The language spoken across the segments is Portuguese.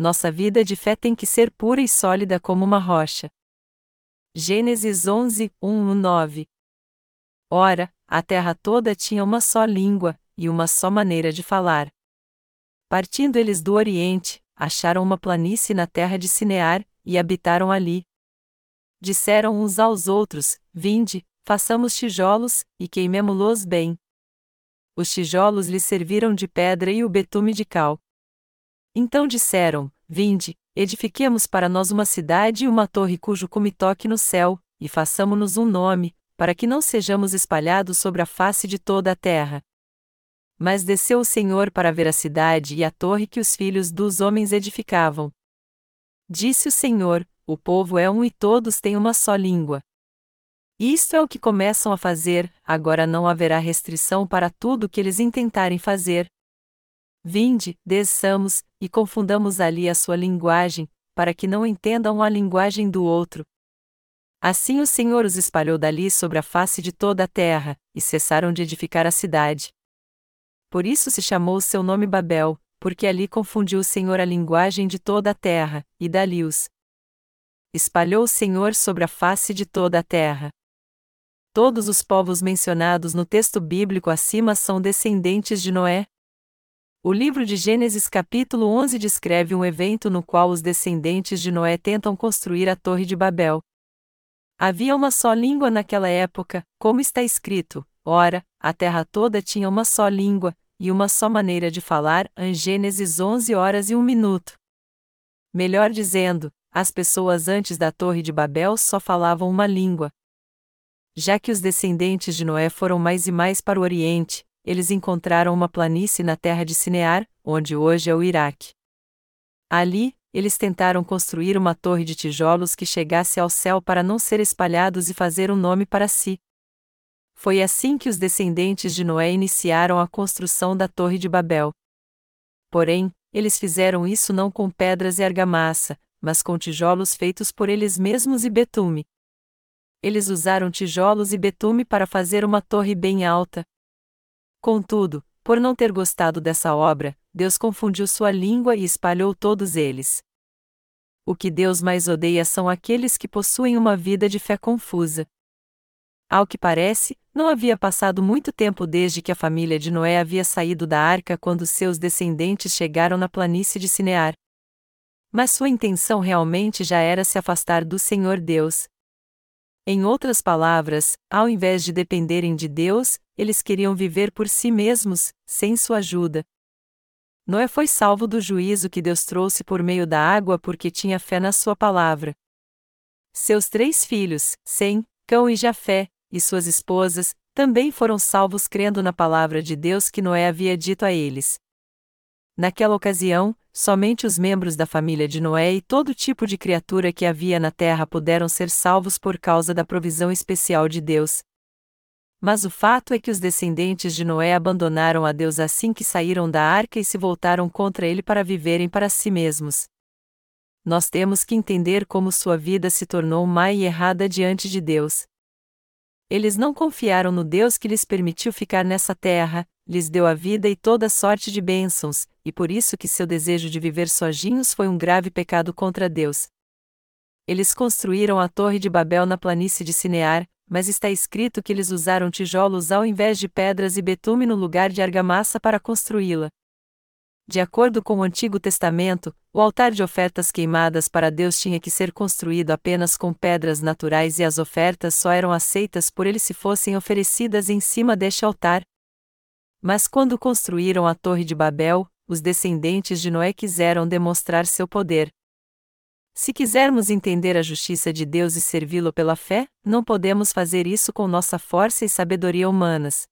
nossa vida de fé tem que ser pura e sólida como uma rocha. Gênesis 11, 1, 9 Ora, a terra toda tinha uma só língua, e uma só maneira de falar. Partindo eles do Oriente, acharam uma planície na terra de Sinear, e habitaram ali. Disseram uns aos outros: Vinde, façamos tijolos, e queimemo-los bem. Os tijolos lhes serviram de pedra e o betume de cal. Então disseram: Vinde, edifiquemos para nós uma cidade e uma torre cujo cume toque no céu, e façamo-nos um nome, para que não sejamos espalhados sobre a face de toda a terra. Mas desceu o Senhor para ver a cidade e a torre que os filhos dos homens edificavam. Disse o Senhor: O povo é um e todos têm uma só língua. Isto é o que começam a fazer, agora não haverá restrição para tudo o que eles intentarem fazer. Vinde, desçamos, e confundamos ali a sua linguagem, para que não entendam a linguagem do outro, Assim o Senhor os espalhou dali sobre a face de toda a terra, e cessaram de edificar a cidade. Por isso se chamou seu nome Babel, porque ali confundiu o Senhor a linguagem de toda a terra, e dali os espalhou o Senhor sobre a face de toda a terra. Todos os povos mencionados no texto bíblico acima são descendentes de Noé. O livro de Gênesis capítulo 11 descreve um evento no qual os descendentes de Noé tentam construir a Torre de Babel. Havia uma só língua naquela época, como está escrito: ora, a terra toda tinha uma só língua, e uma só maneira de falar, em Gênesis 11 horas e 1 minuto. Melhor dizendo, as pessoas antes da Torre de Babel só falavam uma língua. Já que os descendentes de Noé foram mais e mais para o Oriente, eles encontraram uma planície na terra de Sinear, onde hoje é o Iraque. Ali, eles tentaram construir uma torre de tijolos que chegasse ao céu para não ser espalhados e fazer um nome para si. Foi assim que os descendentes de Noé iniciaram a construção da Torre de Babel. Porém, eles fizeram isso não com pedras e argamassa, mas com tijolos feitos por eles mesmos e betume. Eles usaram tijolos e betume para fazer uma torre bem alta. Contudo, por não ter gostado dessa obra, Deus confundiu sua língua e espalhou todos eles. O que Deus mais odeia são aqueles que possuem uma vida de fé confusa. Ao que parece, não havia passado muito tempo desde que a família de Noé havia saído da arca quando seus descendentes chegaram na planície de Sinear. Mas sua intenção realmente já era se afastar do Senhor Deus. Em outras palavras, ao invés de dependerem de Deus, eles queriam viver por si mesmos, sem sua ajuda. Noé foi salvo do juízo que Deus trouxe por meio da água porque tinha fé na sua palavra. Seus três filhos, Sem, Cão e Jafé, e suas esposas, também foram salvos crendo na palavra de Deus que Noé havia dito a eles. Naquela ocasião, somente os membros da família de Noé e todo tipo de criatura que havia na terra puderam ser salvos por causa da provisão especial de Deus, mas o fato é que os descendentes de Noé abandonaram a Deus assim que saíram da arca e se voltaram contra ele para viverem para si mesmos. Nós temos que entender como sua vida se tornou má e errada diante de Deus. Eles não confiaram no Deus que lhes permitiu ficar nessa terra, lhes deu a vida e toda sorte de bênçãos, e por isso que seu desejo de viver sozinhos foi um grave pecado contra Deus. Eles construíram a Torre de Babel na planície de Sinear, mas está escrito que eles usaram tijolos ao invés de pedras e betume no lugar de argamassa para construí-la. De acordo com o Antigo Testamento, o altar de ofertas queimadas para Deus tinha que ser construído apenas com pedras naturais e as ofertas só eram aceitas por ele se fossem oferecidas em cima deste altar. Mas quando construíram a Torre de Babel, os descendentes de Noé quiseram demonstrar seu poder. Se quisermos entender a justiça de Deus e servi-lo pela fé, não podemos fazer isso com nossa força e sabedoria humanas.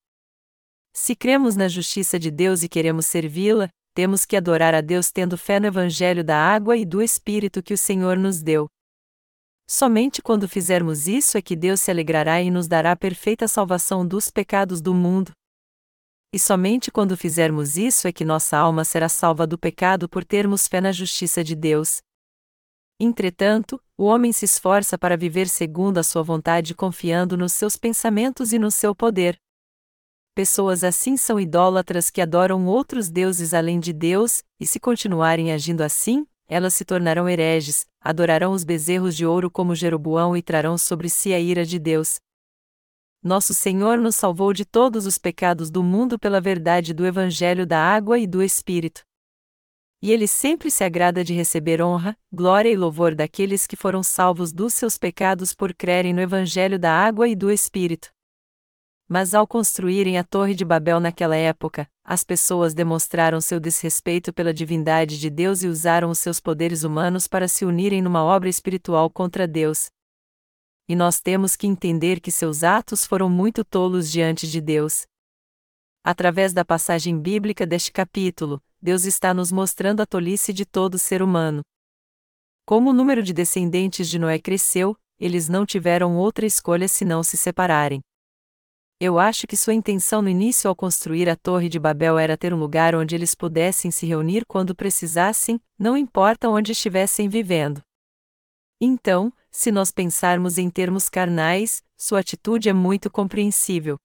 Se cremos na justiça de Deus e queremos servi-la, temos que adorar a Deus tendo fé no Evangelho da água e do Espírito que o Senhor nos deu. Somente quando fizermos isso é que Deus se alegrará e nos dará perfeita salvação dos pecados do mundo. E somente quando fizermos isso é que nossa alma será salva do pecado por termos fé na justiça de Deus. Entretanto, o homem se esforça para viver segundo a sua vontade confiando nos seus pensamentos e no seu poder. Pessoas assim são idólatras que adoram outros deuses além de Deus, e se continuarem agindo assim, elas se tornarão hereges, adorarão os bezerros de ouro como Jeroboão e trarão sobre si a ira de Deus. Nosso Senhor nos salvou de todos os pecados do mundo pela verdade do Evangelho da água e do Espírito. E ele sempre se agrada de receber honra, glória e louvor daqueles que foram salvos dos seus pecados por crerem no Evangelho da água e do Espírito. Mas ao construírem a Torre de Babel naquela época, as pessoas demonstraram seu desrespeito pela divindade de Deus e usaram os seus poderes humanos para se unirem numa obra espiritual contra Deus. E nós temos que entender que seus atos foram muito tolos diante de Deus. Através da passagem bíblica deste capítulo, Deus está nos mostrando a tolice de todo ser humano. Como o número de descendentes de Noé cresceu, eles não tiveram outra escolha senão se separarem. Eu acho que sua intenção no início ao construir a Torre de Babel era ter um lugar onde eles pudessem se reunir quando precisassem, não importa onde estivessem vivendo. Então, se nós pensarmos em termos carnais, sua atitude é muito compreensível.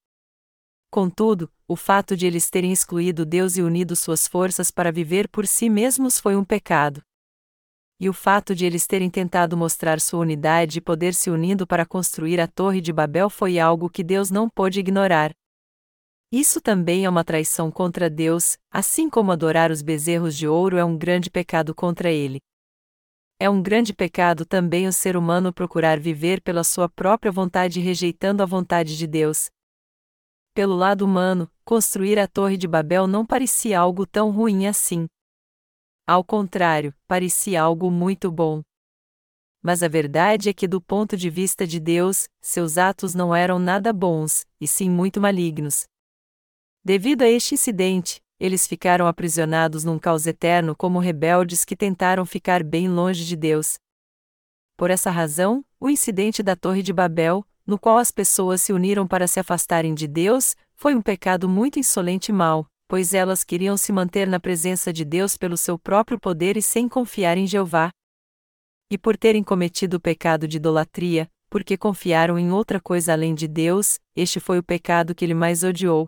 Contudo, o fato de eles terem excluído Deus e unido suas forças para viver por si mesmos foi um pecado e o fato de eles terem tentado mostrar sua unidade e poder se unindo para construir a Torre de Babel foi algo que Deus não pôde ignorar. Isso também é uma traição contra Deus, assim como adorar os bezerros de ouro é um grande pecado contra ele. É um grande pecado também o ser humano procurar viver pela sua própria vontade rejeitando a vontade de Deus. Pelo lado humano, construir a Torre de Babel não parecia algo tão ruim assim. Ao contrário, parecia algo muito bom. Mas a verdade é que, do ponto de vista de Deus, seus atos não eram nada bons, e sim muito malignos. Devido a este incidente, eles ficaram aprisionados num caos eterno como rebeldes que tentaram ficar bem longe de Deus. Por essa razão, o incidente da Torre de Babel, no qual as pessoas se uniram para se afastarem de Deus, foi um pecado muito insolente e mau, pois elas queriam se manter na presença de Deus pelo seu próprio poder e sem confiar em Jeová. E por terem cometido o pecado de idolatria, porque confiaram em outra coisa além de Deus, este foi o pecado que ele mais odiou.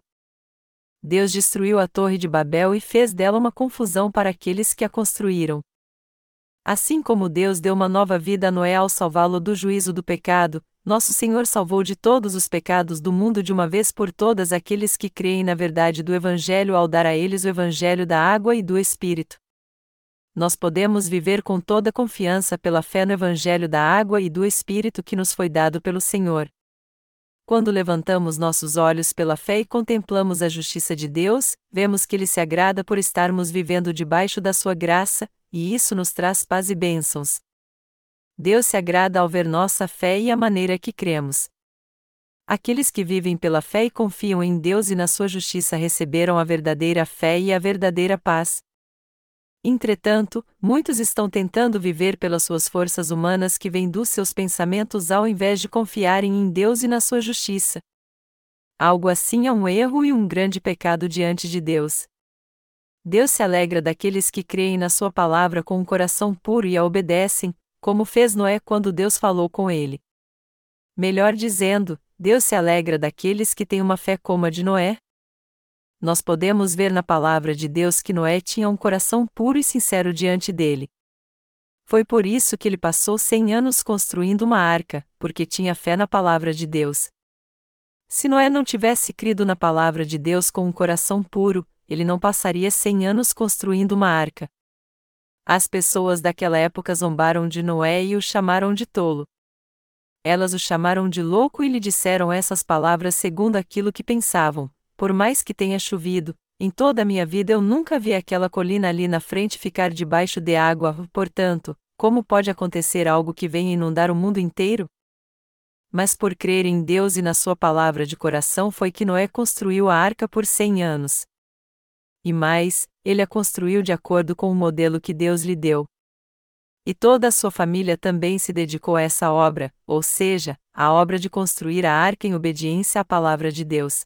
Deus destruiu a Torre de Babel e fez dela uma confusão para aqueles que a construíram. Assim como Deus deu uma nova vida a Noé ao salvá-lo do juízo do pecado, nosso Senhor salvou de todos os pecados do mundo de uma vez por todas aqueles que creem na verdade do Evangelho ao dar a eles o Evangelho da água e do Espírito. Nós podemos viver com toda confiança pela fé no Evangelho da água e do Espírito que nos foi dado pelo Senhor. Quando levantamos nossos olhos pela fé e contemplamos a justiça de Deus, vemos que Ele se agrada por estarmos vivendo debaixo da Sua graça, e isso nos traz paz e bênçãos. Deus se agrada ao ver nossa fé e a maneira que cremos. Aqueles que vivem pela fé e confiam em Deus e na sua justiça receberam a verdadeira fé e a verdadeira paz. Entretanto, muitos estão tentando viver pelas suas forças humanas que vêm dos seus pensamentos ao invés de confiarem em Deus e na sua justiça. Algo assim é um erro e um grande pecado diante de Deus. Deus se alegra daqueles que creem na Sua palavra com um coração puro e a obedecem, como fez Noé quando Deus falou com ele. Melhor dizendo, Deus se alegra daqueles que têm uma fé como a de Noé. Nós podemos ver na palavra de Deus que Noé tinha um coração puro e sincero diante dele. Foi por isso que ele passou cem anos construindo uma arca, porque tinha fé na palavra de Deus. Se Noé não tivesse crido na palavra de Deus com um coração puro, ele não passaria cem anos construindo uma arca. As pessoas daquela época zombaram de Noé e o chamaram de tolo. Elas o chamaram de louco e lhe disseram essas palavras segundo aquilo que pensavam: Por mais que tenha chovido, em toda a minha vida eu nunca vi aquela colina ali na frente ficar debaixo de água, portanto, como pode acontecer algo que venha inundar o mundo inteiro? Mas por crer em Deus e na Sua palavra de coração foi que Noé construiu a arca por cem anos. E mais, ele a construiu de acordo com o modelo que Deus lhe deu. E toda a sua família também se dedicou a essa obra, ou seja, a obra de construir a arca em obediência à palavra de Deus.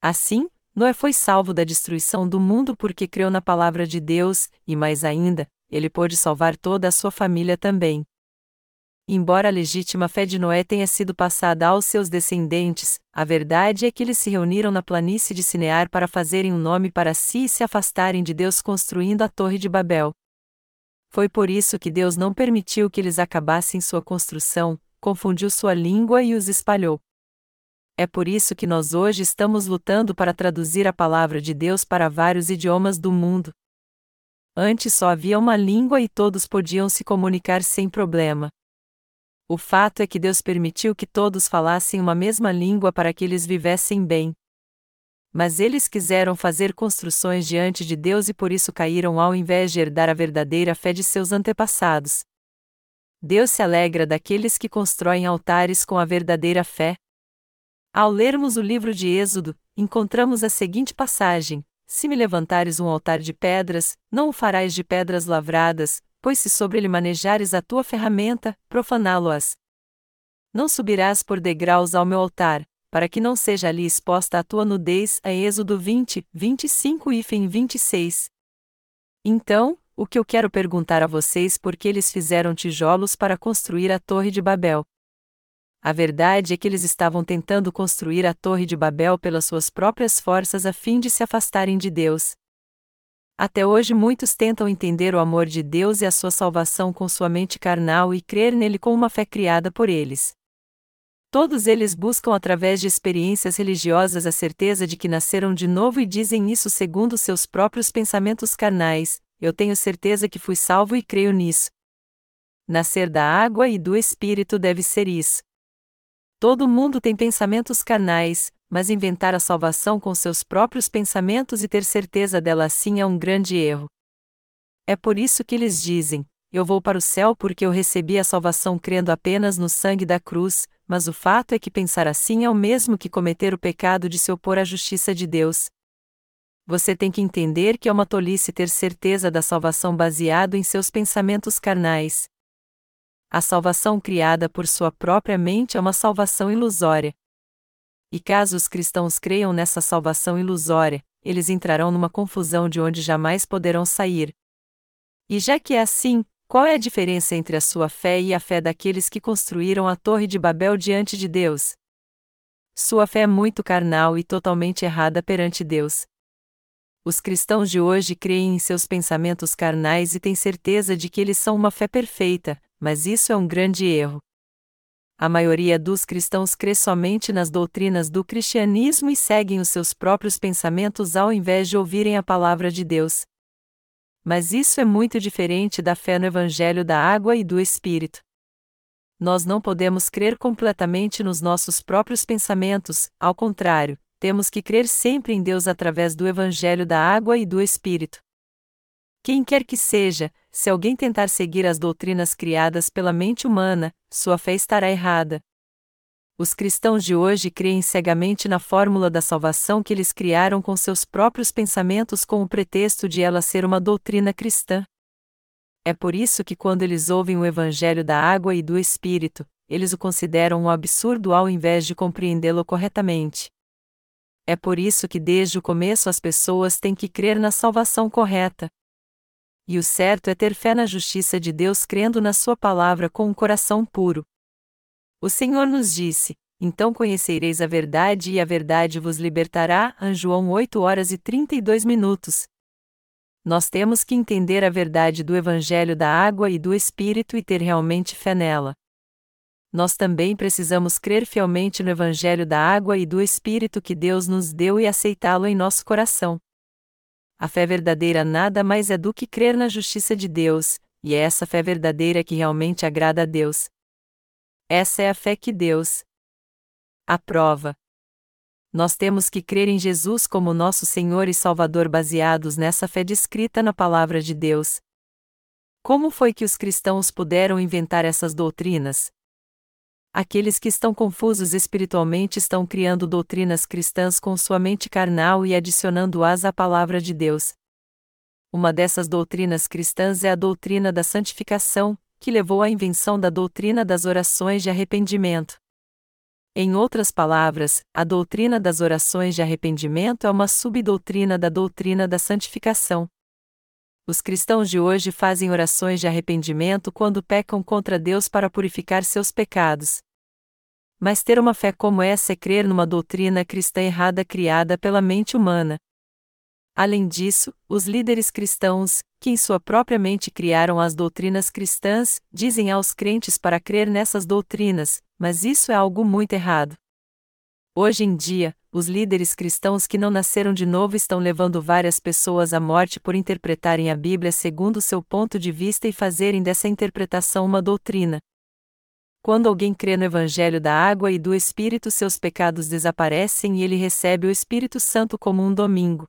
Assim, Noé foi salvo da destruição do mundo porque creu na palavra de Deus, e mais ainda, ele pôde salvar toda a sua família também. Embora a legítima fé de Noé tenha sido passada aos seus descendentes, a verdade é que eles se reuniram na planície de Sinear para fazerem um nome para si e se afastarem de Deus construindo a Torre de Babel. Foi por isso que Deus não permitiu que eles acabassem sua construção, confundiu sua língua e os espalhou. É por isso que nós hoje estamos lutando para traduzir a palavra de Deus para vários idiomas do mundo. Antes só havia uma língua e todos podiam se comunicar sem problema. O fato é que Deus permitiu que todos falassem uma mesma língua para que eles vivessem bem. Mas eles quiseram fazer construções diante de Deus e por isso caíram ao invés de herdar a verdadeira fé de seus antepassados. Deus se alegra daqueles que constroem altares com a verdadeira fé. Ao lermos o livro de Êxodo, encontramos a seguinte passagem: Se me levantares um altar de pedras, não o farás de pedras lavradas, pois se sobre ele manejares a tua ferramenta, profaná-lo-ás. Não subirás por degraus ao meu altar, para que não seja ali exposta a tua nudez. A Êxodo 20, 25 e fim 26. Então, o que eu quero perguntar a vocês por que eles fizeram tijolos para construir a Torre de Babel. A verdade é que eles estavam tentando construir a Torre de Babel pelas suas próprias forças a fim de se afastarem de Deus. Até hoje muitos tentam entender o amor de Deus e a sua salvação com sua mente carnal e crer nele com uma fé criada por eles. Todos eles buscam através de experiências religiosas a certeza de que nasceram de novo e dizem isso segundo seus próprios pensamentos carnais: eu tenho certeza que fui salvo e creio nisso. Nascer da água e do Espírito deve ser isso. Todo mundo tem pensamentos carnais, mas inventar a salvação com seus próprios pensamentos e ter certeza dela assim é um grande erro. É por isso que eles dizem: Eu vou para o céu porque eu recebi a salvação crendo apenas no sangue da cruz, mas o fato é que pensar assim é o mesmo que cometer o pecado de se opor à justiça de Deus. Você tem que entender que é uma tolice ter certeza da salvação baseado em seus pensamentos carnais a salvação criada por sua própria mente é uma salvação ilusória. E caso os cristãos creiam nessa salvação ilusória, eles entrarão numa confusão de onde jamais poderão sair. E já que é assim, qual é a diferença entre a sua fé e a fé daqueles que construíram a Torre de Babel diante de Deus? Sua fé é muito carnal e totalmente errada perante Deus. Os cristãos de hoje creem em seus pensamentos carnais e têm certeza de que eles são uma fé perfeita, mas isso é um grande erro. A maioria dos cristãos crê somente nas doutrinas do cristianismo e seguem os seus próprios pensamentos ao invés de ouvirem a palavra de Deus. Mas isso é muito diferente da fé no Evangelho da água e do Espírito. Nós não podemos crer completamente nos nossos próprios pensamentos, ao contrário, temos que crer sempre em Deus através do Evangelho da água e do Espírito. Quem quer que seja, se alguém tentar seguir as doutrinas criadas pela mente humana, sua fé estará errada. Os cristãos de hoje creem cegamente na fórmula da salvação que eles criaram com seus próprios pensamentos com o pretexto de ela ser uma doutrina cristã. É por isso que quando eles ouvem o evangelho da água e do espírito, eles o consideram um absurdo ao invés de compreendê-lo corretamente. É por isso que desde o começo as pessoas têm que crer na salvação correta, e o certo é ter fé na justiça de Deus crendo na Sua palavra com um coração puro. O Senhor nos disse: Então conhecereis a verdade e a verdade vos libertará. João 8 horas e 32 minutos. Nós temos que entender a verdade do Evangelho da água e do Espírito e ter realmente fé nela. Nós também precisamos crer fielmente no Evangelho da água e do Espírito que Deus nos deu e aceitá-lo em nosso coração. A fé verdadeira nada mais é do que crer na justiça de Deus, e é essa fé verdadeira que realmente agrada a Deus. Essa é a fé que Deus aprova. Nós temos que crer em Jesus como nosso Senhor e Salvador baseados nessa fé descrita na Palavra de Deus. Como foi que os cristãos puderam inventar essas doutrinas? Aqueles que estão confusos espiritualmente estão criando doutrinas cristãs com sua mente carnal e adicionando-as à palavra de Deus. Uma dessas doutrinas cristãs é a doutrina da santificação, que levou à invenção da doutrina das orações de arrependimento. Em outras palavras, a doutrina das orações de arrependimento é uma subdoutrina da doutrina da santificação. Os cristãos de hoje fazem orações de arrependimento quando pecam contra Deus para purificar seus pecados. Mas ter uma fé como essa é crer numa doutrina cristã errada criada pela mente humana. Além disso, os líderes cristãos, que em sua própria mente criaram as doutrinas cristãs, dizem aos crentes para crer nessas doutrinas, mas isso é algo muito errado. Hoje em dia, os líderes cristãos que não nasceram de novo estão levando várias pessoas à morte por interpretarem a Bíblia segundo seu ponto de vista e fazerem dessa interpretação uma doutrina. Quando alguém crê no Evangelho da água e do Espírito, seus pecados desaparecem e ele recebe o Espírito Santo como um domingo.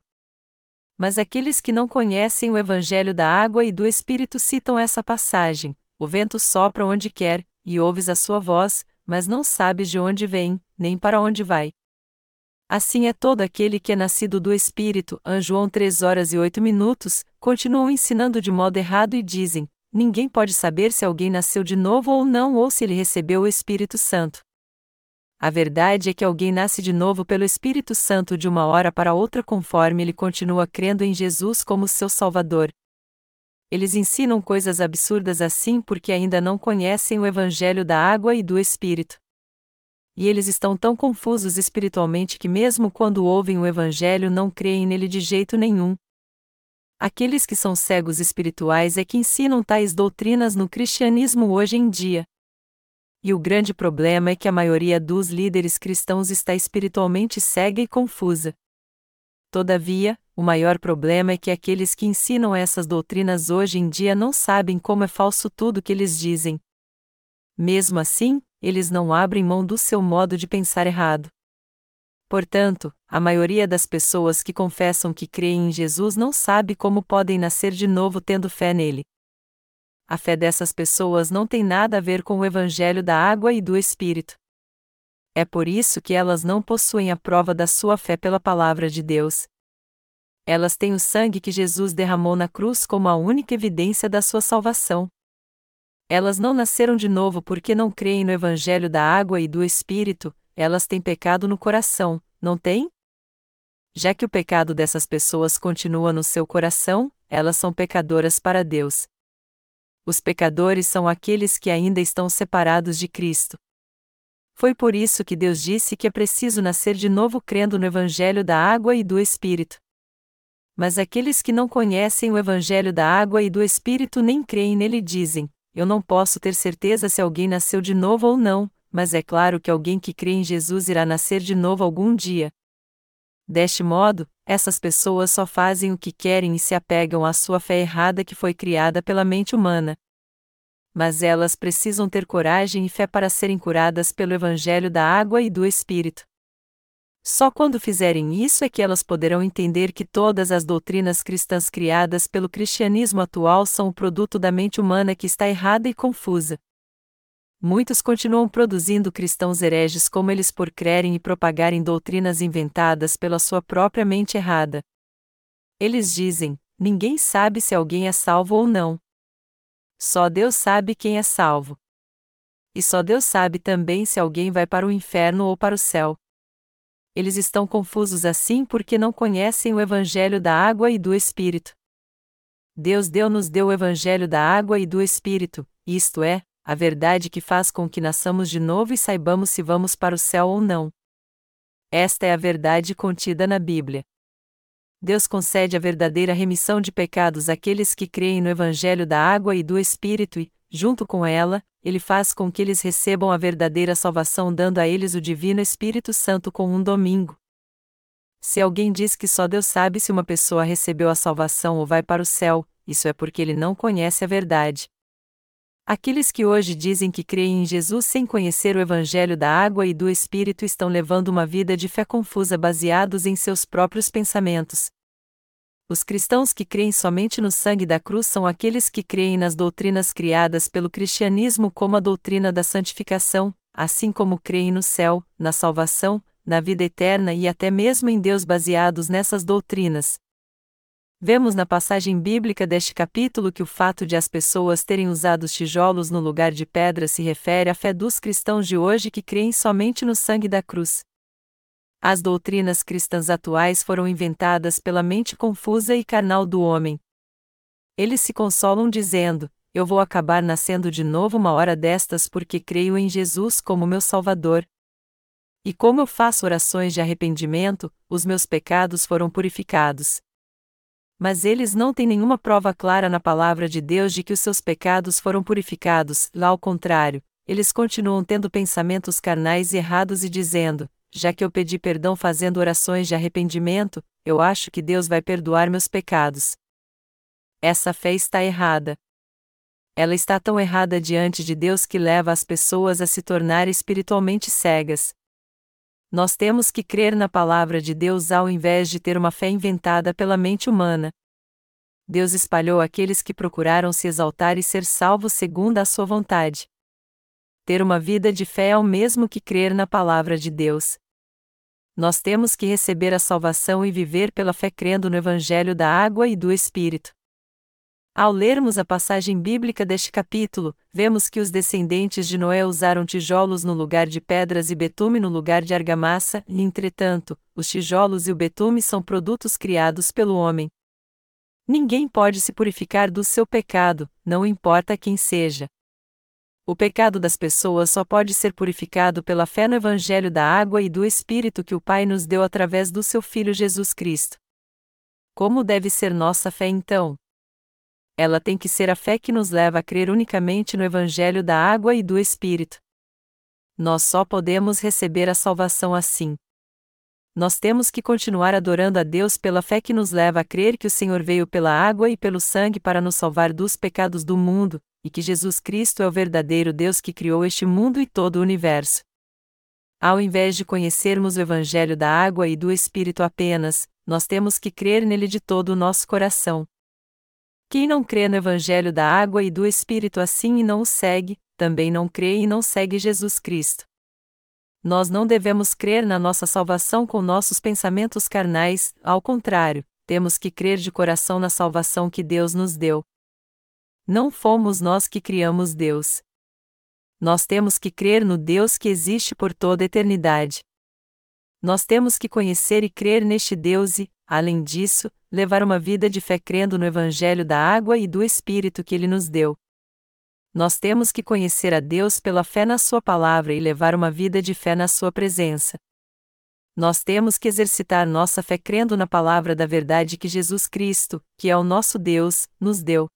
Mas aqueles que não conhecem o Evangelho da água e do Espírito citam essa passagem: O vento sopra onde quer, e ouves a sua voz, mas não sabes de onde vem, nem para onde vai. Assim é todo aquele que é nascido do Espírito. João 3 horas e 8 minutos, continuam ensinando de modo errado e dizem: ninguém pode saber se alguém nasceu de novo ou não ou se ele recebeu o Espírito Santo. A verdade é que alguém nasce de novo pelo Espírito Santo de uma hora para outra conforme ele continua crendo em Jesus como seu Salvador. Eles ensinam coisas absurdas assim porque ainda não conhecem o Evangelho da água e do Espírito. E eles estão tão confusos espiritualmente que, mesmo quando ouvem o Evangelho, não creem nele de jeito nenhum. Aqueles que são cegos espirituais é que ensinam tais doutrinas no cristianismo hoje em dia. E o grande problema é que a maioria dos líderes cristãos está espiritualmente cega e confusa. Todavia, o maior problema é que aqueles que ensinam essas doutrinas hoje em dia não sabem como é falso tudo que eles dizem. Mesmo assim, eles não abrem mão do seu modo de pensar errado. Portanto, a maioria das pessoas que confessam que creem em Jesus não sabe como podem nascer de novo tendo fé nele a fé dessas pessoas não tem nada a ver com o evangelho da água e do Espírito. É por isso que elas não possuem a prova da sua fé pela palavra de Deus. Elas têm o sangue que Jesus derramou na cruz como a única evidência da sua salvação. Elas não nasceram de novo porque não creem no evangelho da água e do Espírito, elas têm pecado no coração, não têm? Já que o pecado dessas pessoas continua no seu coração, elas são pecadoras para Deus os pecadores são aqueles que ainda estão separados de Cristo. Foi por isso que Deus disse que é preciso nascer de novo crendo no Evangelho da água e do Espírito. Mas aqueles que não conhecem o Evangelho da água e do Espírito nem creem nele dizem: Eu não posso ter certeza se alguém nasceu de novo ou não, mas é claro que alguém que crê em Jesus irá nascer de novo algum dia. Deste modo, essas pessoas só fazem o que querem e se apegam à sua fé errada que foi criada pela mente humana. Mas elas precisam ter coragem e fé para serem curadas pelo Evangelho da água e do Espírito. Só quando fizerem isso é que elas poderão entender que todas as doutrinas cristãs criadas pelo cristianismo atual são o produto da mente humana que está errada e confusa muitos continuam produzindo cristãos hereges como eles por crerem e propagarem doutrinas inventadas pela sua própria mente errada. Eles dizem: ninguém sabe se alguém é salvo ou não. Só Deus sabe quem é salvo. E só Deus sabe também se alguém vai para o inferno ou para o céu. Eles estão confusos assim porque não conhecem o Evangelho da água e do Espírito. Deus deu-nos deu o Evangelho da água e do Espírito, isto é, a verdade que faz com que nasçamos de novo e saibamos se vamos para o céu ou não. Esta é a verdade contida na Bíblia. Deus concede a verdadeira remissão de pecados àqueles que creem no Evangelho da água e do Espírito e, junto com ela, ele faz com que eles recebam a verdadeira salvação dando a eles o Divino Espírito Santo com um domingo. Se alguém diz que só Deus sabe se uma pessoa recebeu a salvação ou vai para o céu, isso é porque ele não conhece a verdade. Aqueles que hoje dizem que creem em Jesus sem conhecer o Evangelho da água e do Espírito estão levando uma vida de fé confusa baseados em seus próprios pensamentos. Os cristãos que creem somente no sangue da cruz são aqueles que creem nas doutrinas criadas pelo cristianismo, como a doutrina da santificação, assim como creem no céu, na salvação, na vida eterna e até mesmo em Deus baseados nessas doutrinas. Vemos na passagem bíblica deste capítulo que o fato de as pessoas terem usado os tijolos no lugar de pedra se refere à fé dos cristãos de hoje que creem somente no sangue da cruz. As doutrinas cristãs atuais foram inventadas pela mente confusa e carnal do homem. Eles se consolam dizendo: Eu vou acabar nascendo de novo uma hora destas porque creio em Jesus como meu Salvador. E como eu faço orações de arrependimento, os meus pecados foram purificados. Mas eles não têm nenhuma prova clara na palavra de Deus de que os seus pecados foram purificados, lá ao contrário, eles continuam tendo pensamentos carnais errados e dizendo: já que eu pedi perdão fazendo orações de arrependimento, eu acho que Deus vai perdoar meus pecados. Essa fé está errada. Ela está tão errada diante de Deus que leva as pessoas a se tornar espiritualmente cegas. Nós temos que crer na palavra de Deus ao invés de ter uma fé inventada pela mente humana. Deus espalhou aqueles que procuraram se exaltar e ser salvos segundo a sua vontade. Ter uma vida de fé é o mesmo que crer na palavra de Deus. Nós temos que receber a salvação e viver pela fé crendo no Evangelho da água e do Espírito. Ao lermos a passagem bíblica deste capítulo, vemos que os descendentes de Noé usaram tijolos no lugar de pedras e betume no lugar de argamassa, e entretanto, os tijolos e o betume são produtos criados pelo homem. Ninguém pode se purificar do seu pecado, não importa quem seja. O pecado das pessoas só pode ser purificado pela fé no Evangelho da água e do Espírito que o Pai nos deu através do seu Filho Jesus Cristo. Como deve ser nossa fé então? ela tem que ser a fé que nos leva a crer unicamente no Evangelho da água e do Espírito. Nós só podemos receber a salvação assim. Nós temos que continuar adorando a Deus pela fé que nos leva a crer que o Senhor veio pela água e pelo sangue para nos salvar dos pecados do mundo, e que Jesus Cristo é o verdadeiro Deus que criou este mundo e todo o universo. Ao invés de conhecermos o Evangelho da água e do Espírito apenas, nós temos que crer nele de todo o nosso coração. Quem não crê no Evangelho da água e do Espírito assim e não o segue, também não crê e não segue Jesus Cristo. Nós não devemos crer na nossa salvação com nossos pensamentos carnais, ao contrário, temos que crer de coração na salvação que Deus nos deu. Não fomos nós que criamos Deus. Nós temos que crer no Deus que existe por toda a eternidade. Nós temos que conhecer e crer neste Deus e, além disso, levar uma vida de fé crendo no Evangelho da água e do Espírito que Ele nos deu. Nós temos que conhecer a Deus pela fé na Sua palavra e levar uma vida de fé na Sua presença. Nós temos que exercitar nossa fé crendo na palavra da verdade que Jesus Cristo, que é o nosso Deus, nos deu.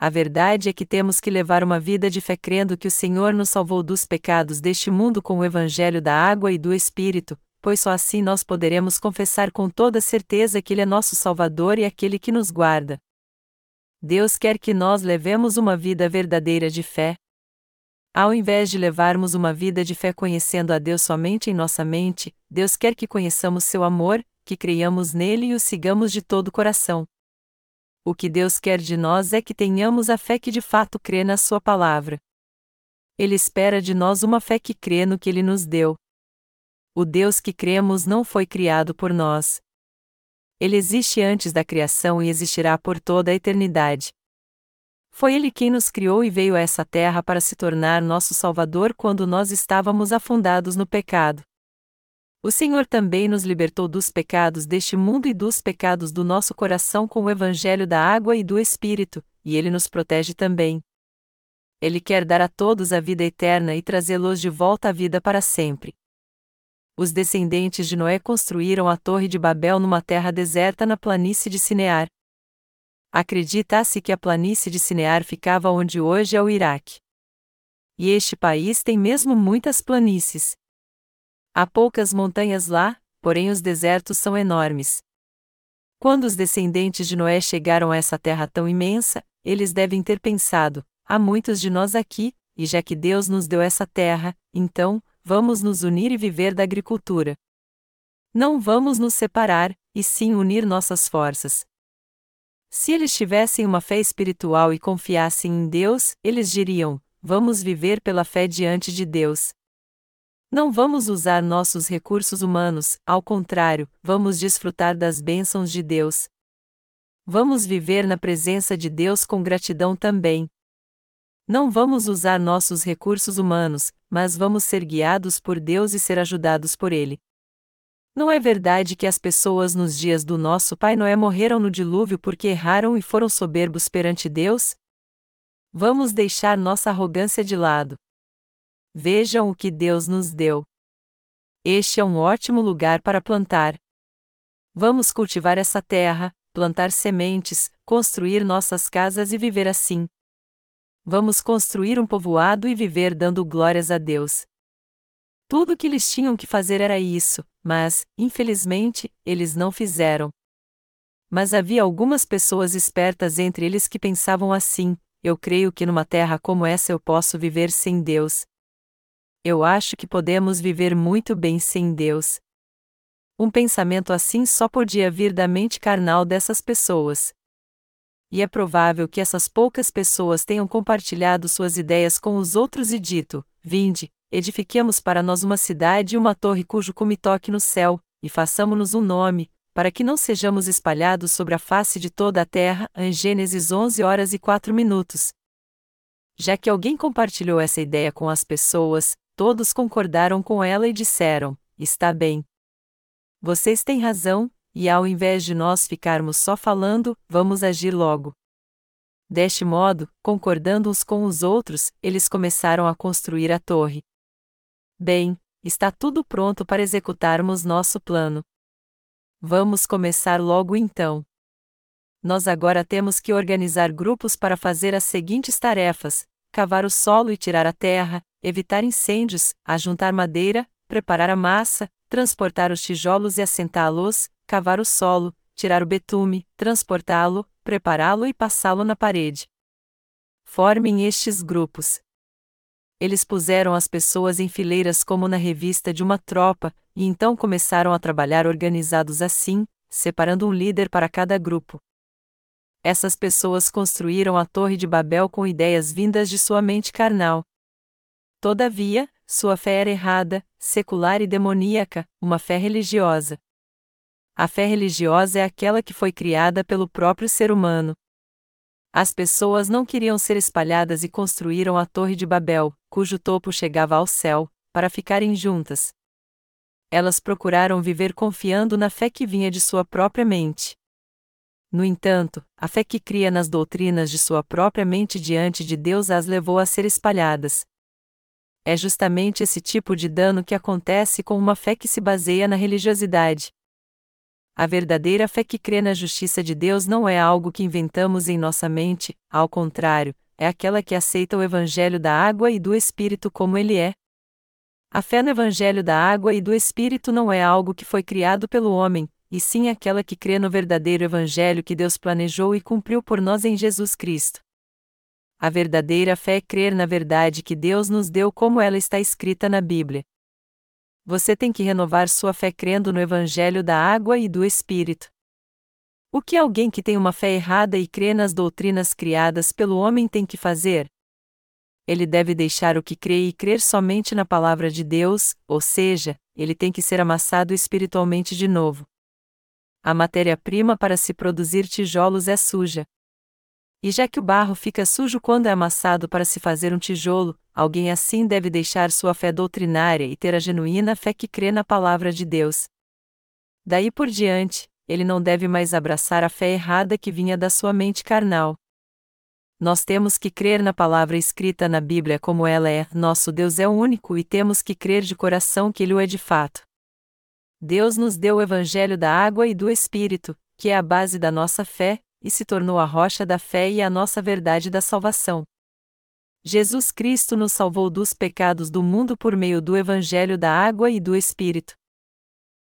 A verdade é que temos que levar uma vida de fé crendo que o Senhor nos salvou dos pecados deste mundo com o Evangelho da água e do Espírito, pois só assim nós poderemos confessar com toda certeza que Ele é nosso Salvador e aquele que nos guarda. Deus quer que nós levemos uma vida verdadeira de fé. Ao invés de levarmos uma vida de fé conhecendo a Deus somente em nossa mente, Deus quer que conheçamos seu amor, que creiamos nele e o sigamos de todo o coração. O que Deus quer de nós é que tenhamos a fé que de fato crê na Sua palavra. Ele espera de nós uma fé que crê no que Ele nos deu o Deus que cremos não foi criado por nós. Ele existe antes da criação e existirá por toda a eternidade. Foi Ele quem nos criou e veio a essa terra para se tornar nosso Salvador quando nós estávamos afundados no pecado. O Senhor também nos libertou dos pecados deste mundo e dos pecados do nosso coração com o Evangelho da água e do Espírito, e Ele nos protege também. Ele quer dar a todos a vida eterna e trazê-los de volta à vida para sempre os descendentes de Noé construíram a Torre de Babel numa terra deserta na planície de Sinear. Acredita-se que a planície de Sinear ficava onde hoje é o Iraque. E este país tem mesmo muitas planícies. Há poucas montanhas lá, porém os desertos são enormes. Quando os descendentes de Noé chegaram a essa terra tão imensa, eles devem ter pensado: há muitos de nós aqui, e já que Deus nos deu essa terra, então, vamos nos unir e viver da agricultura. Não vamos nos separar, e sim unir nossas forças. Se eles tivessem uma fé espiritual e confiassem em Deus, eles diriam: vamos viver pela fé diante de Deus. Não vamos usar nossos recursos humanos, ao contrário, vamos desfrutar das bênçãos de Deus. Vamos viver na presença de Deus com gratidão também. Não vamos usar nossos recursos humanos, mas vamos ser guiados por Deus e ser ajudados por Ele. Não é verdade que as pessoas nos dias do nosso pai Noé morreram no dilúvio porque erraram e foram soberbos perante Deus? Vamos deixar nossa arrogância de lado. Vejam o que Deus nos deu. Este é um ótimo lugar para plantar. Vamos cultivar essa terra, plantar sementes, construir nossas casas e viver assim. Vamos construir um povoado e viver dando glórias a Deus. Tudo o que eles tinham que fazer era isso, mas, infelizmente, eles não fizeram. Mas havia algumas pessoas espertas entre eles que pensavam assim: eu creio que numa terra como essa eu posso viver sem Deus. Eu acho que podemos viver muito bem sem Deus. Um pensamento assim só podia vir da mente carnal dessas pessoas. E é provável que essas poucas pessoas tenham compartilhado suas ideias com os outros e dito: Vinde, edifiquemos para nós uma cidade e uma torre cujo cume toque no céu, e façamos-nos um nome, para que não sejamos espalhados sobre a face de toda a terra. Em Gênesis 11 horas e 4 minutos. Já que alguém compartilhou essa ideia com as pessoas, todos concordaram com ela e disseram: Está bem. Vocês têm razão, e ao invés de nós ficarmos só falando, vamos agir logo. Deste modo, concordando uns com os outros, eles começaram a construir a torre. Bem, está tudo pronto para executarmos nosso plano. Vamos começar logo então. Nós agora temos que organizar grupos para fazer as seguintes tarefas: cavar o solo e tirar a terra, evitar incêndios, ajuntar madeira, preparar a massa, transportar os tijolos e assentá-los, cavar o solo, tirar o betume, transportá-lo, prepará-lo e passá-lo na parede. Formem estes grupos eles puseram as pessoas em fileiras como na revista de uma tropa, e então começaram a trabalhar organizados assim, separando um líder para cada grupo. Essas pessoas construíram a Torre de Babel com ideias vindas de sua mente carnal. Todavia, sua fé era errada, secular e demoníaca, uma fé religiosa. A fé religiosa é aquela que foi criada pelo próprio ser humano. As pessoas não queriam ser espalhadas e construíram a Torre de Babel, cujo topo chegava ao céu, para ficarem juntas. Elas procuraram viver confiando na fé que vinha de sua própria mente. No entanto, a fé que cria nas doutrinas de sua própria mente diante de Deus as levou a ser espalhadas. É justamente esse tipo de dano que acontece com uma fé que se baseia na religiosidade. A verdadeira fé que crê na justiça de Deus não é algo que inventamos em nossa mente, ao contrário, é aquela que aceita o Evangelho da água e do Espírito como ele é. A fé no Evangelho da água e do Espírito não é algo que foi criado pelo homem, e sim aquela que crê no verdadeiro Evangelho que Deus planejou e cumpriu por nós em Jesus Cristo. A verdadeira fé é crer na verdade que Deus nos deu como ela está escrita na Bíblia você tem que renovar sua fé crendo no Evangelho da água e do Espírito. O que alguém que tem uma fé errada e crê nas doutrinas criadas pelo homem tem que fazer? Ele deve deixar o que crê e crer somente na palavra de Deus, ou seja, ele tem que ser amassado espiritualmente de novo. A matéria-prima para se produzir tijolos é suja. E já que o barro fica sujo quando é amassado para se fazer um tijolo, alguém assim deve deixar sua fé doutrinária e ter a genuína fé que crê na palavra de Deus. Daí por diante, ele não deve mais abraçar a fé errada que vinha da sua mente carnal. Nós temos que crer na palavra escrita na Bíblia como ela é, nosso Deus é o único e temos que crer de coração que ele o é de fato. Deus nos deu o evangelho da água e do Espírito, que é a base da nossa fé, e se tornou a rocha da fé e a nossa verdade da salvação. Jesus Cristo nos salvou dos pecados do mundo por meio do Evangelho da água e do Espírito.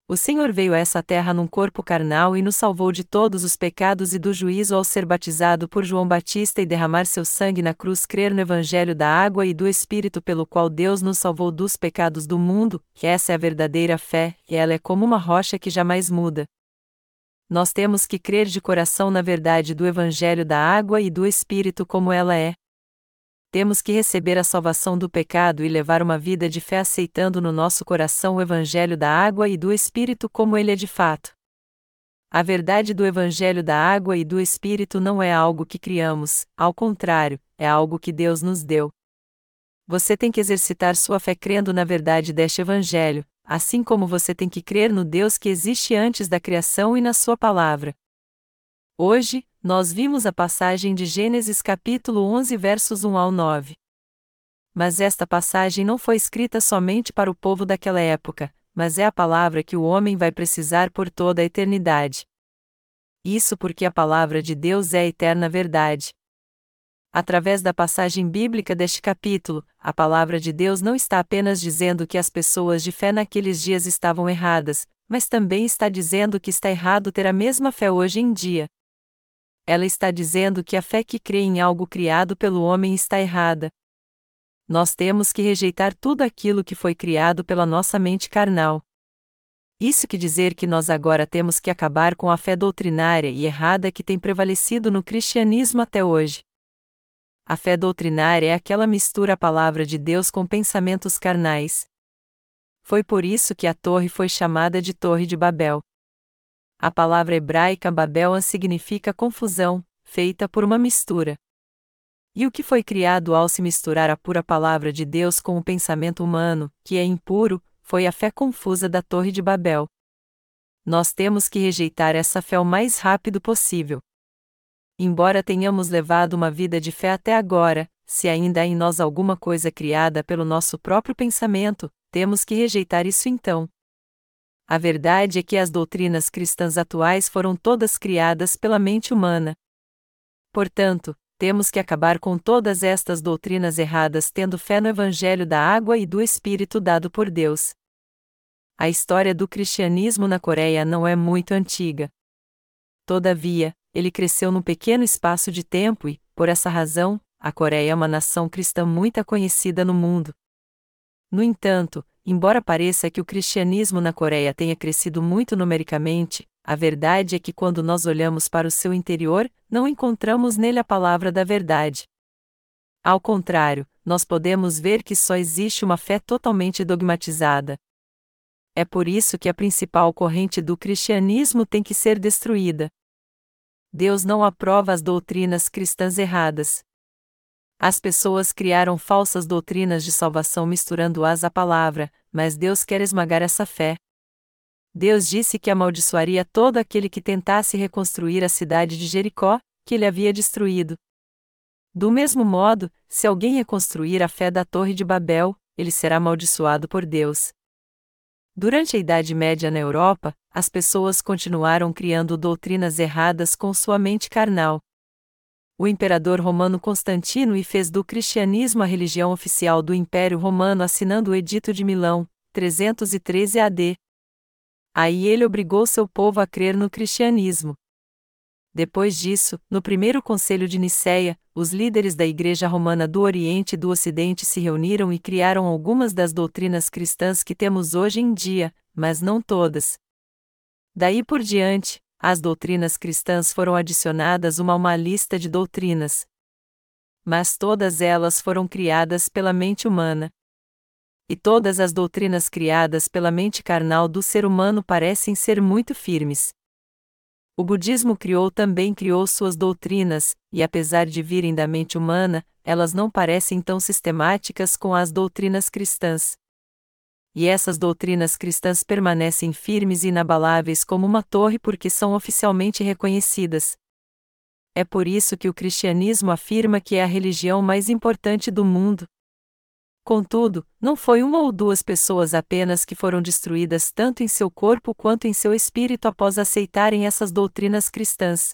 O Senhor veio a essa terra num corpo carnal e nos salvou de todos os pecados e do juízo ao ser batizado por João Batista e derramar seu sangue na cruz, crer no Evangelho da água e do Espírito pelo qual Deus nos salvou dos pecados do mundo, que essa é a verdadeira fé, e ela é como uma rocha que jamais muda nós temos que crer de coração na verdade do Evangelho da água e do Espírito como ela é. Temos que receber a salvação do pecado e levar uma vida de fé aceitando no nosso coração o Evangelho da água e do Espírito como ele é de fato. A verdade do Evangelho da água e do Espírito não é algo que criamos, ao contrário, é algo que Deus nos deu. Você tem que exercitar sua fé crendo na verdade deste Evangelho, assim como você tem que crer no Deus que existe antes da criação e na Sua palavra. Hoje, nós vimos a passagem de Gênesis capítulo 11 versos 1 ao 9. Mas esta passagem não foi escrita somente para o povo daquela época, mas é a palavra que o homem vai precisar por toda a eternidade. Isso porque a palavra de Deus é a eterna verdade. Através da passagem bíblica deste capítulo, a palavra de Deus não está apenas dizendo que as pessoas de fé naqueles dias estavam erradas, mas também está dizendo que está errado ter a mesma fé hoje em dia. Ela está dizendo que a fé que crê em algo criado pelo homem está errada. Nós temos que rejeitar tudo aquilo que foi criado pela nossa mente carnal. Isso quer dizer que nós agora temos que acabar com a fé doutrinária e errada que tem prevalecido no cristianismo até hoje. A fé doutrinária é aquela mistura a palavra de Deus com pensamentos carnais. Foi por isso que a torre foi chamada de Torre de Babel. A palavra hebraica Babel significa confusão, feita por uma mistura. E o que foi criado ao se misturar a pura palavra de Deus com o pensamento humano, que é impuro, foi a fé confusa da Torre de Babel. Nós temos que rejeitar essa fé o mais rápido possível. Embora tenhamos levado uma vida de fé até agora, se ainda há em nós alguma coisa criada pelo nosso próprio pensamento, temos que rejeitar isso então. A verdade é que as doutrinas cristãs atuais foram todas criadas pela mente humana. Portanto, temos que acabar com todas estas doutrinas erradas tendo fé no Evangelho da água e do Espírito dado por Deus. A história do cristianismo na Coreia não é muito antiga. Todavia, ele cresceu num pequeno espaço de tempo e, por essa razão, a Coreia é uma nação cristã muito conhecida no mundo. No entanto, embora pareça que o cristianismo na Coreia tenha crescido muito numericamente, a verdade é que quando nós olhamos para o seu interior, não encontramos nele a palavra da verdade. Ao contrário, nós podemos ver que só existe uma fé totalmente dogmatizada. É por isso que a principal corrente do cristianismo tem que ser destruída. Deus não aprova as doutrinas cristãs erradas. As pessoas criaram falsas doutrinas de salvação misturando-as à palavra, mas Deus quer esmagar essa fé. Deus disse que amaldiçoaria todo aquele que tentasse reconstruir a cidade de Jericó, que ele havia destruído. Do mesmo modo, se alguém reconstruir a fé da Torre de Babel, ele será amaldiçoado por Deus. Durante a Idade Média na Europa, as pessoas continuaram criando doutrinas erradas com sua mente carnal. O imperador romano Constantino fez do cristianismo a religião oficial do Império Romano assinando o Edito de Milão, 313 AD. Aí ele obrigou seu povo a crer no cristianismo. Depois disso, no primeiro Conselho de Nicéia, os líderes da Igreja Romana do Oriente e do Ocidente se reuniram e criaram algumas das doutrinas cristãs que temos hoje em dia, mas não todas. Daí por diante, as doutrinas cristãs foram adicionadas uma a uma lista de doutrinas. Mas todas elas foram criadas pela mente humana. E todas as doutrinas criadas pela mente carnal do ser humano parecem ser muito firmes. O budismo criou também criou suas doutrinas, e apesar de virem da mente humana, elas não parecem tão sistemáticas com as doutrinas cristãs. E essas doutrinas cristãs permanecem firmes e inabaláveis como uma torre porque são oficialmente reconhecidas. É por isso que o cristianismo afirma que é a religião mais importante do mundo. Contudo, não foi uma ou duas pessoas apenas que foram destruídas tanto em seu corpo quanto em seu espírito após aceitarem essas doutrinas cristãs.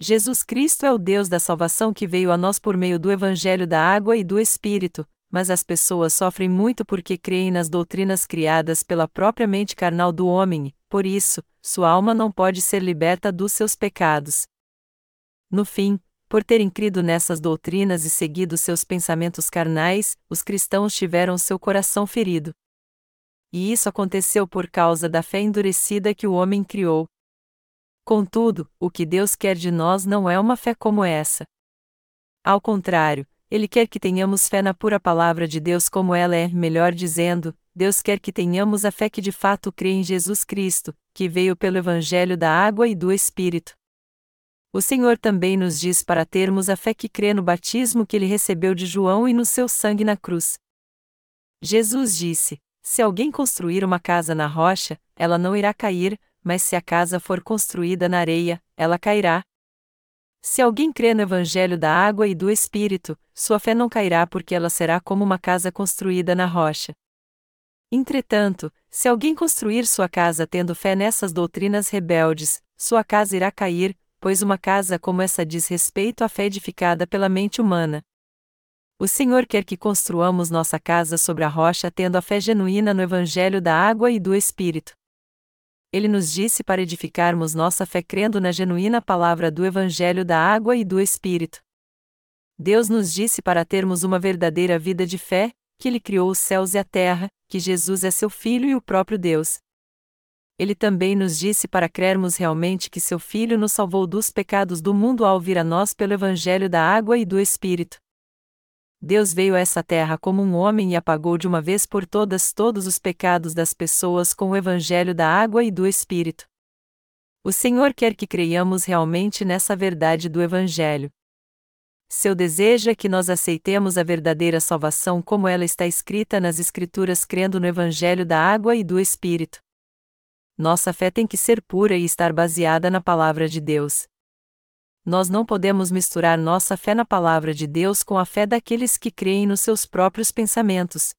Jesus Cristo é o Deus da salvação que veio a nós por meio do Evangelho da água e do Espírito, mas as pessoas sofrem muito porque creem nas doutrinas criadas pela própria mente carnal do homem, por isso, sua alma não pode ser liberta dos seus pecados. No fim, por terem crido nessas doutrinas e seguido seus pensamentos carnais, os cristãos tiveram seu coração ferido. E isso aconteceu por causa da fé endurecida que o homem criou. Contudo, o que Deus quer de nós não é uma fé como essa. Ao contrário, Ele quer que tenhamos fé na pura palavra de Deus como ela é, melhor dizendo, Deus quer que tenhamos a fé que de fato crê em Jesus Cristo, que veio pelo Evangelho da água e do Espírito. O Senhor também nos diz para termos a fé que crê no batismo que ele recebeu de João e no seu sangue na cruz. Jesus disse: Se alguém construir uma casa na rocha, ela não irá cair, mas se a casa for construída na areia, ela cairá. Se alguém crê no Evangelho da água e do Espírito, sua fé não cairá porque ela será como uma casa construída na rocha. Entretanto, se alguém construir sua casa tendo fé nessas doutrinas rebeldes, sua casa irá cair, pois uma casa como essa diz respeito à fé edificada pela mente humana. O Senhor quer que construamos nossa casa sobre a rocha tendo a fé genuína no Evangelho da água e do Espírito. Ele nos disse para edificarmos nossa fé crendo na genuína palavra do Evangelho da água e do Espírito. Deus nos disse para termos uma verdadeira vida de fé, que Ele criou os céus e a terra, que Jesus é seu Filho e o próprio Deus. Ele também nos disse para crermos realmente que seu Filho nos salvou dos pecados do mundo ao vir a nós pelo Evangelho da água e do Espírito. Deus veio a essa terra como um homem e apagou de uma vez por todas todos os pecados das pessoas com o Evangelho da água e do Espírito. O Senhor quer que creiamos realmente nessa verdade do Evangelho. Seu desejo é que nós aceitemos a verdadeira salvação como ela está escrita nas Escrituras, crendo no Evangelho da água e do Espírito. Nossa fé tem que ser pura e estar baseada na Palavra de Deus. Nós não podemos misturar nossa fé na Palavra de Deus com a fé daqueles que creem nos seus próprios pensamentos.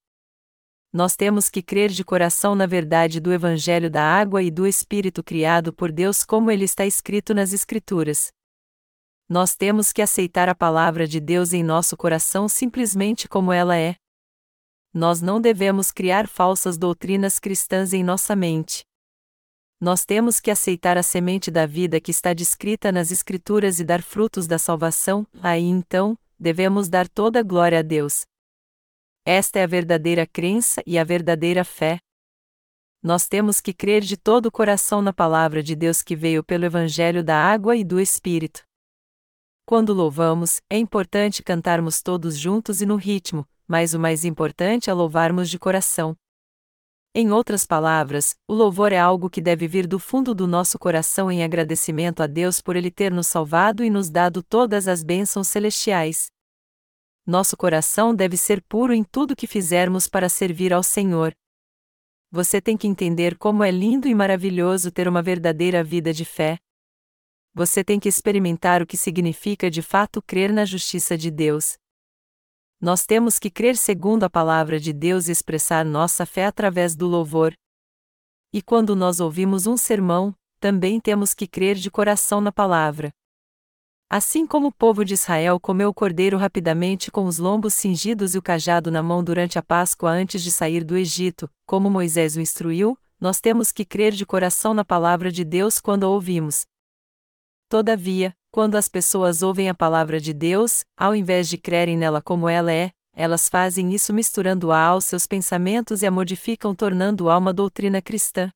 Nós temos que crer de coração na verdade do Evangelho da água e do Espírito criado por Deus, como ele está escrito nas Escrituras. Nós temos que aceitar a palavra de Deus em nosso coração simplesmente como ela é. Nós não devemos criar falsas doutrinas cristãs em nossa mente nós temos que aceitar a semente da vida que está descrita nas Escrituras e dar frutos da salvação, aí então, devemos dar toda a glória a Deus. Esta é a verdadeira crença e a verdadeira fé. Nós temos que crer de todo o coração na palavra de Deus que veio pelo Evangelho da água e do Espírito. Quando louvamos, é importante cantarmos todos juntos e no ritmo, mas o mais importante é louvarmos de coração. Em outras palavras, o louvor é algo que deve vir do fundo do nosso coração em agradecimento a Deus por Ele ter nos salvado e nos dado todas as bênçãos celestiais. Nosso coração deve ser puro em tudo que fizermos para servir ao Senhor. Você tem que entender como é lindo e maravilhoso ter uma verdadeira vida de fé. Você tem que experimentar o que significa de fato crer na justiça de Deus nós temos que crer segundo a palavra de Deus e expressar nossa fé através do louvor. E quando nós ouvimos um sermão, também temos que crer de coração na palavra. Assim como o povo de Israel comeu o cordeiro rapidamente com os lombos cingidos e o cajado na mão durante a Páscoa antes de sair do Egito, como Moisés o instruiu, nós temos que crer de coração na palavra de Deus quando a ouvimos. Todavia, quando as pessoas ouvem a palavra de Deus, ao invés de crerem nela como ela é, elas fazem isso misturando-a aos seus pensamentos e a modificam tornando-a uma doutrina cristã.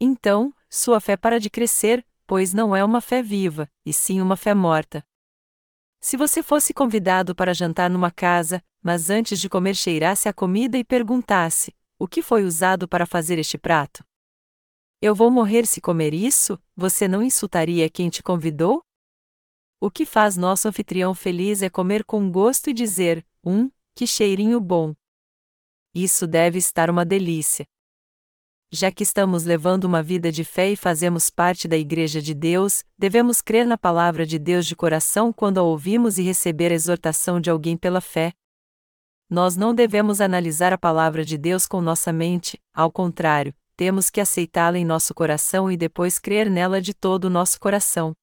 Então, sua fé para de crescer, pois não é uma fé viva, e sim uma fé morta. Se você fosse convidado para jantar numa casa, mas antes de comer cheirasse a comida e perguntasse: o que foi usado para fazer este prato? Eu vou morrer se comer isso, você não insultaria quem te convidou? O que faz nosso anfitrião feliz é comer com gosto e dizer: Hum, que cheirinho bom! Isso deve estar uma delícia. Já que estamos levando uma vida de fé e fazemos parte da Igreja de Deus, devemos crer na palavra de Deus de coração quando a ouvimos e receber a exortação de alguém pela fé. Nós não devemos analisar a palavra de Deus com nossa mente, ao contrário, temos que aceitá-la em nosso coração e depois crer nela de todo o nosso coração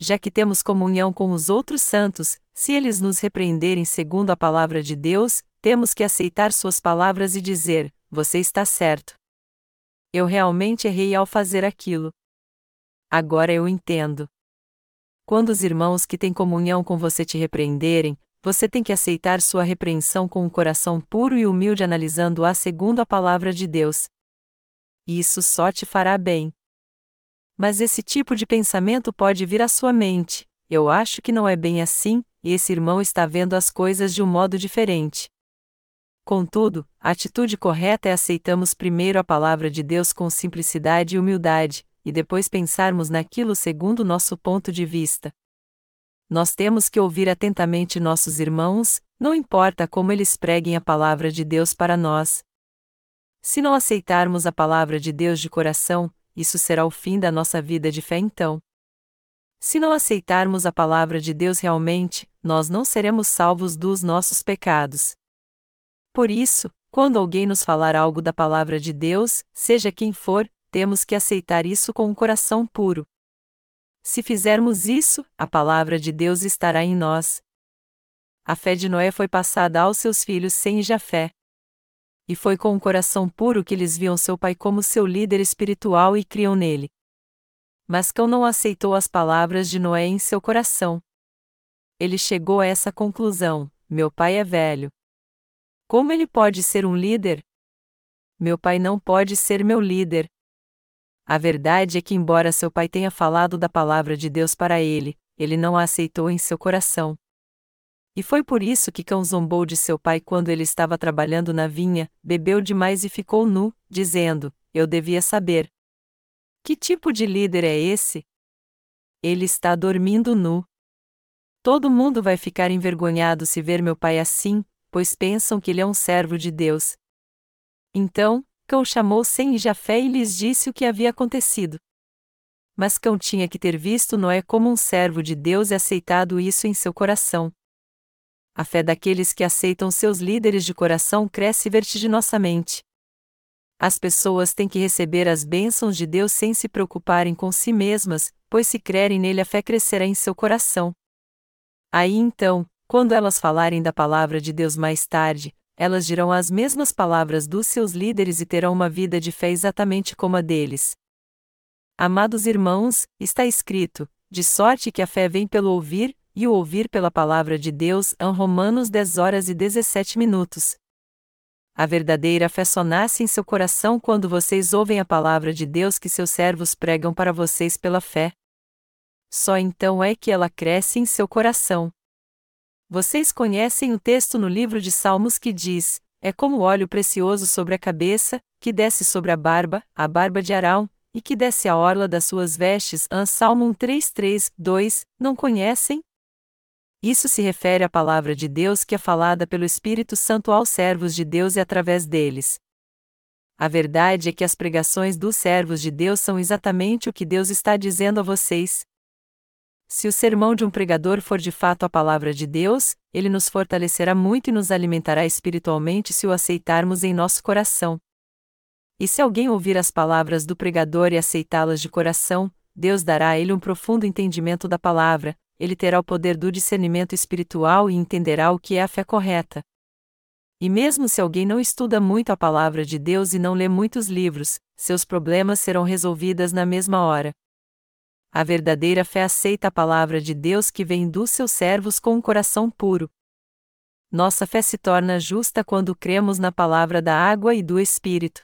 já que temos comunhão com os outros santos, se eles nos repreenderem segundo a palavra de Deus, temos que aceitar suas palavras e dizer: Você está certo. Eu realmente errei ao fazer aquilo. Agora eu entendo. Quando os irmãos que têm comunhão com você te repreenderem, você tem que aceitar sua repreensão com um coração puro e humilde, analisando-a segundo a palavra de Deus. Isso só te fará bem. Mas esse tipo de pensamento pode vir à sua mente. Eu acho que não é bem assim, e esse irmão está vendo as coisas de um modo diferente. Contudo, a atitude correta é aceitarmos primeiro a palavra de Deus com simplicidade e humildade, e depois pensarmos naquilo segundo nosso ponto de vista. Nós temos que ouvir atentamente nossos irmãos, não importa como eles preguem a palavra de Deus para nós. Se não aceitarmos a palavra de Deus de coração, isso será o fim da nossa vida de fé então. Se não aceitarmos a palavra de Deus realmente, nós não seremos salvos dos nossos pecados. Por isso, quando alguém nos falar algo da palavra de Deus, seja quem for, temos que aceitar isso com um coração puro. Se fizermos isso, a palavra de Deus estará em nós. A fé de Noé foi passada aos seus filhos Sem Jafé. E foi com um coração puro que eles viam seu pai como seu líder espiritual e criam nele. Mas Cão não aceitou as palavras de Noé em seu coração. Ele chegou a essa conclusão: meu pai é velho. Como ele pode ser um líder? Meu pai não pode ser meu líder. A verdade é que, embora seu pai tenha falado da palavra de Deus para ele, ele não a aceitou em seu coração. E foi por isso que Cão zombou de seu pai quando ele estava trabalhando na vinha, bebeu demais e ficou nu, dizendo: Eu devia saber. Que tipo de líder é esse? Ele está dormindo nu. Todo mundo vai ficar envergonhado se ver meu pai assim, pois pensam que ele é um servo de Deus. Então, Cão chamou Sem e Jafé e lhes disse o que havia acontecido. Mas Cão tinha que ter visto Noé como um servo de Deus e aceitado isso em seu coração a fé daqueles que aceitam seus líderes de coração cresce vertiginosamente. As pessoas têm que receber as bênçãos de Deus sem se preocuparem com si mesmas, pois se crerem nele a fé crescerá em seu coração. Aí então, quando elas falarem da palavra de Deus mais tarde, elas dirão as mesmas palavras dos seus líderes e terão uma vida de fé exatamente como a deles. Amados irmãos, está escrito: de sorte que a fé vem pelo ouvir, e o ouvir pela palavra de Deus. Em Romanos 10 horas e 17 minutos. A verdadeira fé só nasce em seu coração quando vocês ouvem a palavra de Deus que seus servos pregam para vocês pela fé. Só então é que ela cresce em seu coração. Vocês conhecem o texto no livro de Salmos que diz: É como óleo precioso sobre a cabeça, que desce sobre a barba, a barba de Arão, e que desce a orla das suas vestes. An Salmo 3:3, 2. Não conhecem? Isso se refere à palavra de Deus que é falada pelo Espírito Santo aos servos de Deus e através deles. A verdade é que as pregações dos servos de Deus são exatamente o que Deus está dizendo a vocês. Se o sermão de um pregador for de fato a palavra de Deus, ele nos fortalecerá muito e nos alimentará espiritualmente se o aceitarmos em nosso coração. E se alguém ouvir as palavras do pregador e aceitá-las de coração, Deus dará a ele um profundo entendimento da palavra, ele terá o poder do discernimento espiritual e entenderá o que é a fé correta. E mesmo se alguém não estuda muito a palavra de Deus e não lê muitos livros, seus problemas serão resolvidos na mesma hora. A verdadeira fé aceita a palavra de Deus que vem dos seus servos com um coração puro. Nossa fé se torna justa quando cremos na palavra da água e do Espírito.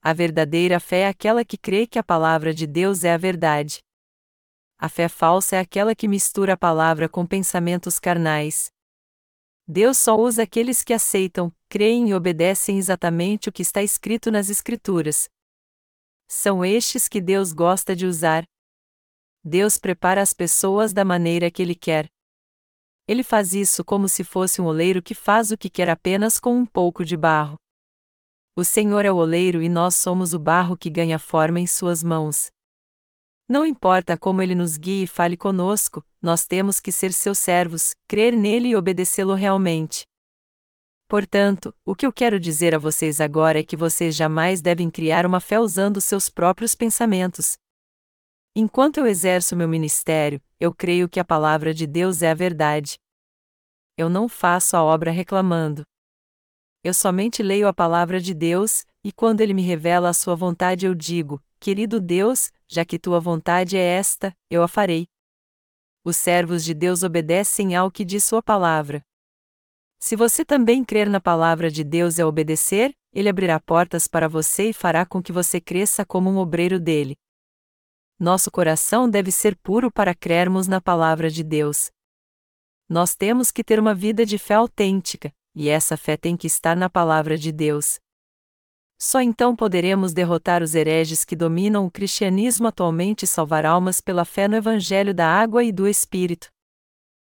A verdadeira fé é aquela que crê que a palavra de Deus é a verdade. A fé falsa é aquela que mistura a palavra com pensamentos carnais. Deus só usa aqueles que aceitam, creem e obedecem exatamente o que está escrito nas Escrituras. São estes que Deus gosta de usar. Deus prepara as pessoas da maneira que Ele quer. Ele faz isso como se fosse um oleiro que faz o que quer apenas com um pouco de barro. O Senhor é o oleiro e nós somos o barro que ganha forma em Suas mãos. Não importa como ele nos guie e fale conosco, nós temos que ser seus servos, crer nele e obedecê-lo realmente. Portanto, o que eu quero dizer a vocês agora é que vocês jamais devem criar uma fé usando seus próprios pensamentos. Enquanto eu exerço meu ministério, eu creio que a palavra de Deus é a verdade. Eu não faço a obra reclamando. Eu somente leio a palavra de Deus, e quando ele me revela a sua vontade eu digo: Querido Deus, já que tua vontade é esta, eu a farei. Os servos de Deus obedecem ao que diz sua palavra. Se você também crer na palavra de Deus e a obedecer, ele abrirá portas para você e fará com que você cresça como um obreiro dele. Nosso coração deve ser puro para crermos na palavra de Deus. Nós temos que ter uma vida de fé autêntica, e essa fé tem que estar na palavra de Deus. Só então poderemos derrotar os hereges que dominam o cristianismo atualmente e salvar almas pela fé no Evangelho da água e do Espírito.